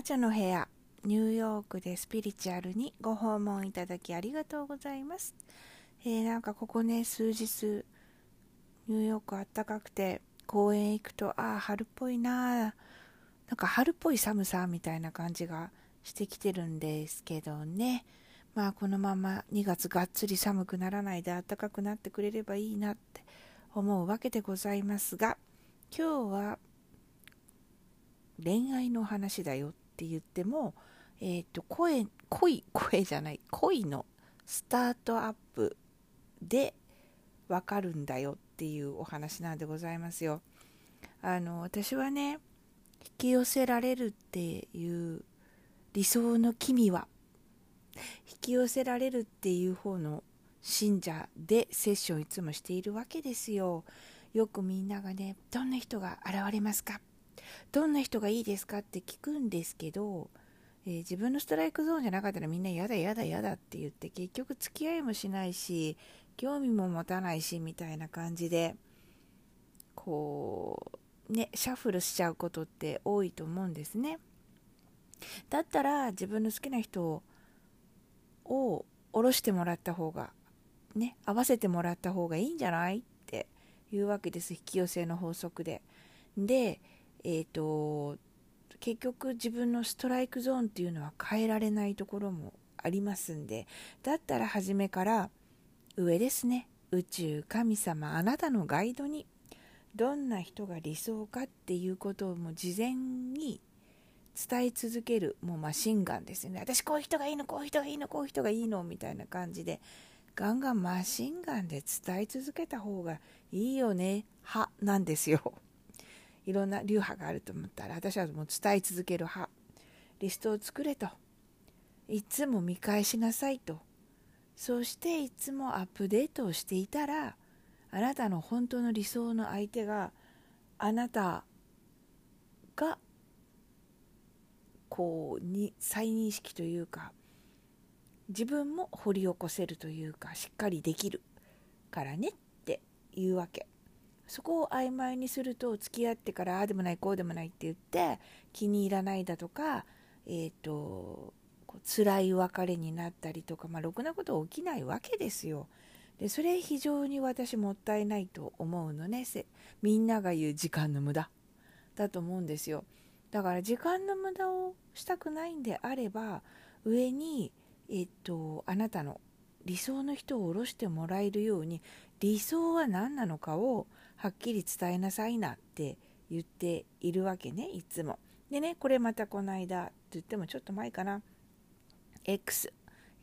魔女の部屋ニューヨークでスピリチュアルにご訪問いただきありがとうございます、えー、なんかここね数日ニューヨークあったかくて公園行くとああ春っぽいななんか春っぽい寒さみたいな感じがしてきてるんですけどね。まあこのまま2月がっつり寒くならないで暖かくなってくれればいいなって思うわけでございますが今日は恋愛の話だよっって言っても、えーと、声恋声じゃない恋のスタートアップでわかるんだよっていうお話なんでございますよ。あの私はね引き寄せられるっていう理想の君は引き寄せられるっていう方の信者でセッションいつもしているわけですよ。よくみんながねどんな人が現れますか？どんな人がいいですかって聞くんですけど、えー、自分のストライクゾーンじゃなかったらみんな嫌だ嫌だ嫌だって言って結局付き合いもしないし興味も持たないしみたいな感じでこうねシャッフルしちゃうことって多いと思うんですね。だったら自分の好きな人を下ろしてもらった方がね合わせてもらった方がいいんじゃないっていうわけです。引き寄せの法則で。でえ、ー、と結局自分のストライクゾーンっていうのは変えられないところもありますんでだったら初めから上ですね。宇宙神様あなたのガイドにどんな人が理想かっていうことをもう事前に伝え続けるもうマシンガンですよね。私こういう人がいいのこういう人がいいのこういう人がいいのみたいな感じでガンガンマシンガンで伝え続けた方がいいよね。派なんですよ。いろんな流派があると思ったら私はもう伝え続ける派。リストを作れと。いつも見返しなさいと。そしていつもアップデートをしていたらあなたの本当の理想の相手があなたがこうに再認識というか自分も掘り起こせるというかしっかりできるからねっていうわけ。そこを曖昧にすると付き合ってからああでもないこうでもないって言って気に入らないだとかえっ、ー、と辛い別れになったりとか、まあ、ろくなこと起きないわけですよ。でそれ非常に私もったいないと思うのね。みんなが言う時間の無駄。だと思うんですよ。だから時間の無駄をしたくないんであれば上にえっとあなたの理想の人を下ろしてもらえるように理想は何なのかをはっきり伝えなさいなって言っているわけねいつも。でねこれまたこの間と言ってもちょっと前かな X、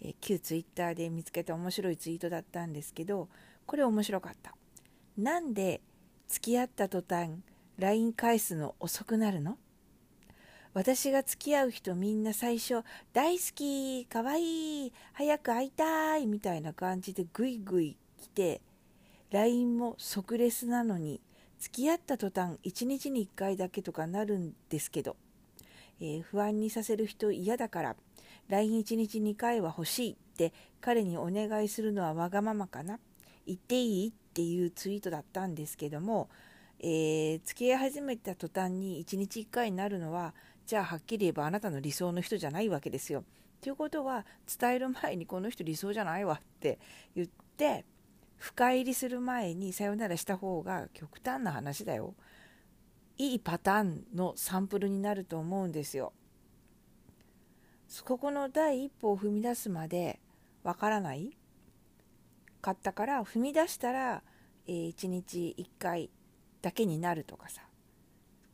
えー、旧 Twitter で見つけた面白いツイートだったんですけどこれ面白かった。なんで付き合った途端 LINE 返すの遅くなるの？私が付き合う人みんな最初大好きかわいい早く会いたいみたいな感じでぐいぐい来て LINE も即レスなのに付き合った途端1日に1回だけとかなるんですけど、えー、不安にさせる人嫌だから LINE1 日2回は欲しいって彼にお願いするのはわがままかな言っていいっていうツイートだったんですけども、えー、付き合い始めた途端に1日1回になるのはじゃあはっきり言えばあなたの理想の人じゃないわけですよ。ということは伝える前にこの人理想じゃないわって言って深入りする前にさよならした方が極端な話だよ。いいパターンのサンプルになると思うんですよ。ここの第一歩を踏み出すまでわからない？かったから踏み出したら、えー、1日1回だけになるとかさ。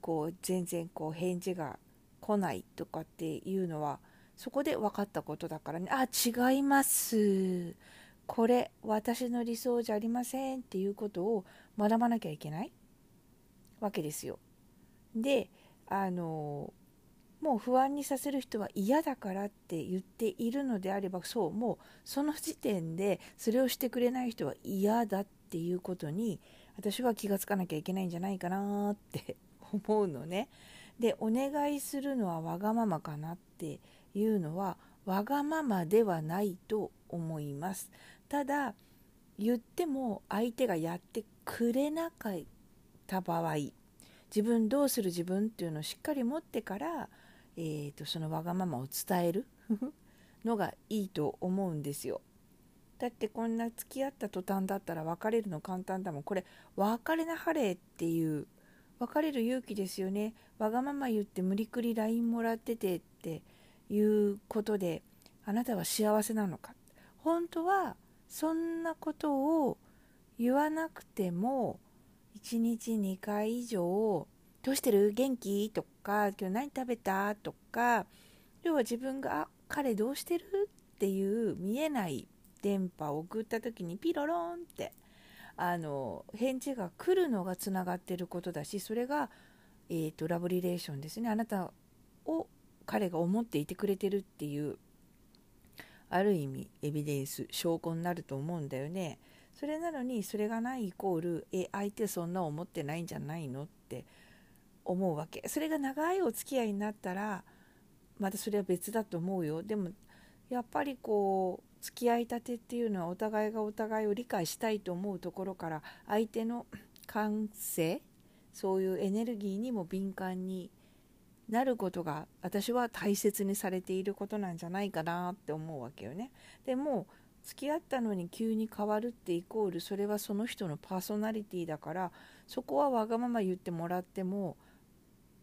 こう全然こう返事が来ないとかっていうのはそこで分かったことだからね。あ違います。これ私の理想じゃありませんっていうことを学ばなきゃいけない？わけですよ。であのもう不安にさせる人は嫌だからって言っているのであればそうもうその時点でそれをしてくれない人は嫌だっていうことに私は気がつかなきゃいけないんじゃないかなって思うのね。でお願いするのはわがままかなっていうのはわがままではないと思います。ただ言っても相手がやってくれなかった場合自分どうする自分っていうのをしっかり持ってからえーと、そのわがままを伝える のがいいと思うんですよ。だってこんな付き合った途端だったら別れるの簡単だもん。これ別れなはれっていう別れる勇気ですよね。わがまま言って無理くり LINE もらっててっていうことであなたは幸せなのか。本当はそんなことを言わなくても1日2回以上「どうしてる？元気?」とか「今日何食べた?」とか要は自分が「あ彼どうしてる?」っていう見えない電波を送った時にピロロンってあの返事が来るのがつながってることだしそれが、えーと、ラブリレーションですねあなたを彼が思っていてくれてるっていうある意味エビデンス証拠になると思うんだよね。それなのにそれがないイコールえ相手そんな思ってないんじゃないのって思うわけ。それが長いお付き合いになったらまたそれは別だと思うよ。でもやっぱりこう付き合いたてっていうのはお互いがお互いを理解したいと思うところから相手の感性そういうエネルギーにも敏感になることが私は大切にされていることなんじゃないかなって思うわけよね。でも付き合ったのに急に変わるってイコールそれはその人のパーソナリティだからそこはわがまま言ってもらっても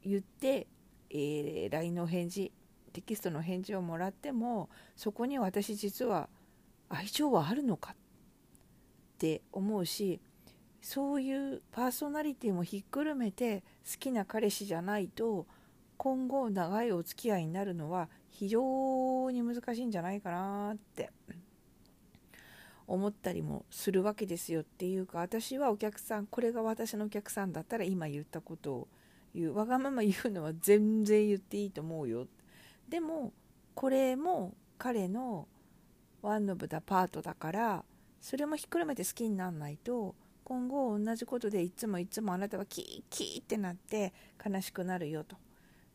言って、えー、LINE の返事テキストの返事をもらってもそこに私実は愛情はあるのかって思うしそういうパーソナリティもひっくるめて好きな彼氏じゃないと今後長いお付き合いになるのは非常に難しいんじゃないかなって。思ったりもするわけですよっていうか私はお客さんこれが私のお客さんだったら今言ったことを言う。わがまま言うのは全然言っていいと思うよ。でもこれも彼のワンノブダパートだからそれもひっくるめて好きにならないと今後同じことでいつもいつもあなたはキーキーってなって悲しくなるよと。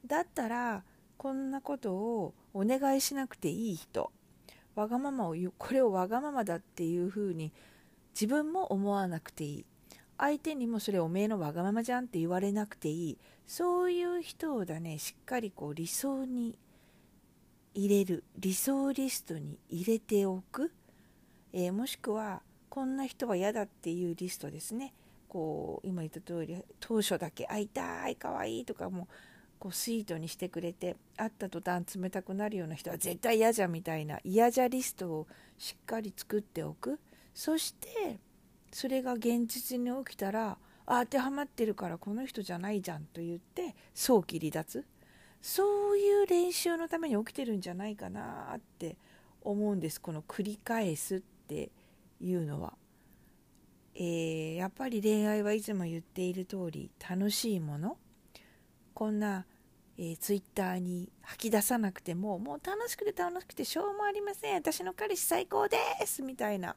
だったらこんなことをお願いしなくていい人わがままを言うこれをわがままだっていうふうに自分も思わなくていい。相手にもそれおめえのわがままじゃんって言われなくていい。そういう人をだねしっかりこう理想に入れる理想リストに入れておく、えー、もしくはこんな人は嫌だっていうリストですね。こう今言った通り当初だけ会いたいかわいいとかもこうスイートにしてくれて会った途端冷たくなるような人は絶対嫌じゃみたいな嫌じゃリストをしっかり作っておく。そしてそれが現実に起きたら当てはまってるからこの人じゃないじゃんと言って早期離脱。そういう練習のために起きてるんじゃないかなって思うんです。この繰り返すっていうのは、えー、やっぱり恋愛はいつも言っている通り楽しいもの。こんな、えー、ツイッターに吐き出さなくてももう楽しくて楽しくてしょうもありません。私の彼氏最高ですみたいな。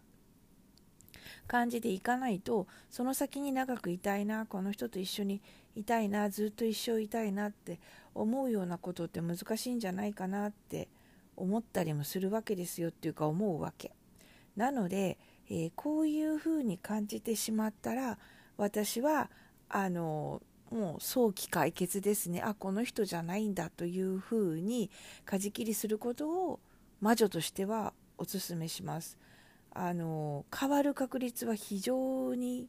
感じでいかないとその先に長くいたいな。この人と一緒にいたいな。ずっと一生いたいなって思うようなことって難しいんじゃないかなって思ったりもするわけですよっていうか思うわけ。なので、えー、こういうふうに感じてしまったら私はあのもう早期解決ですね。あこの人じゃないんだというふうに舵切りすることを魔女としてはおすめします。あの変わる確率は非常に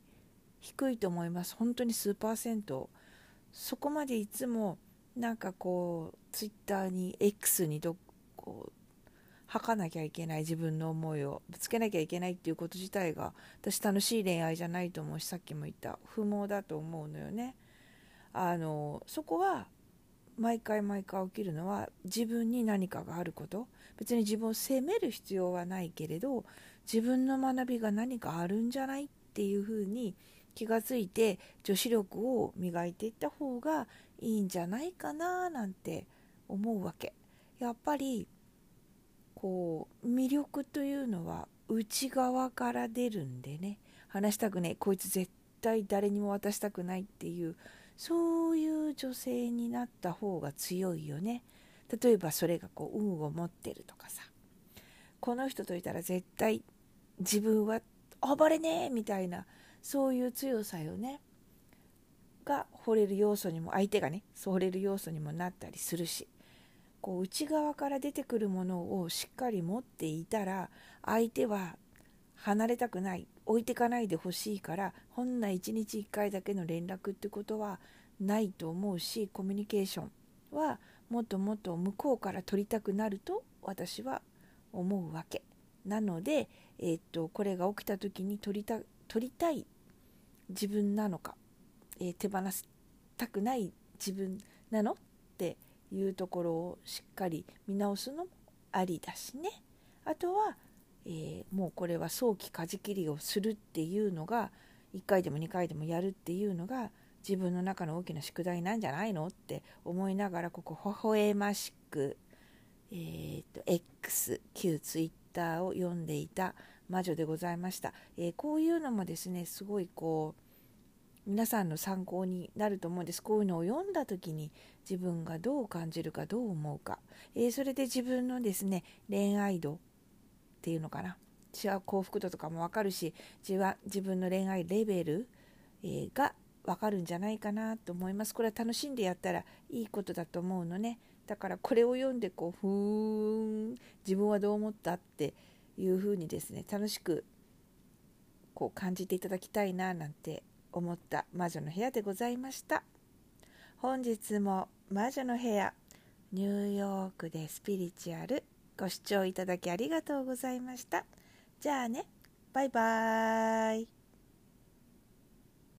低いと思います。本当に数パーセント。そこまでいつもなんかこうツイッターに X にどこう吐かなきゃいけない自分の思いをぶつけなきゃいけないっていうこと自体が私楽しい恋愛じゃないと思うしさっきも言った不毛だと思うのよね。あのそこは毎回毎回起きるのは自分に何かがあること。別に自分を責める必要はないけれど自分の学びが何かあるんじゃないっていうふうに気がついて女子力を磨いていった方がいいんじゃないかななんて思うわけ。やっぱりこう魅力というのは内側から出るんでね。話したくねこいつ絶対誰にも渡したくないっていうそういう女性になった方が強いよね。例えばそれがこう運を持ってるとかさ。この人といたら絶対自分は暴れねえみたいなそういう強さよね。が惚れる要素にも相手がね惚れる要素にもなったりするし。こう内側から出てくるものをしっかり持っていたら相手は離れたくない。置いてかないでほしいからほんな1日1回だけの連絡ってことはないと思うしコミュニケーションはもっともっと向こうから取りたくなると私は思うわけ。なので、えー、っとこれが起きた時に取りた取りたい自分なのか、えー、手放したくない自分なの？っていうところをしっかり見直すのもありだしね。あとは、えー、もうこれは早期舵切りをするっていうのが1回でも2回でもやるっていうのが自分の中の大きな宿題なんじゃないのって思いながらここ微笑ましく、えーと、X 旧 Twitter を読んでいた魔女でございました、えー、こういうのもですねすごいこう皆さんの参考になると思うんです。こういうのを読んだ時に自分がどう感じるかどう思うか、えー、それで自分のですね恋愛度っていうのかな。幸福度とかも分かるし自分の恋愛レベル、えー、が分かるんじゃないかなと思います。これは楽しんでやったらいいことだと思うのね。だからこれを読んでこうふーん自分はどう思ったっていうふうにですね楽しくこう感じていただきたいななんて思った魔女の部屋でございました。本日も魔女の部屋ニューヨークでスピリチュアルご視聴いただきありがとうございました。じゃあね。バイバーイ。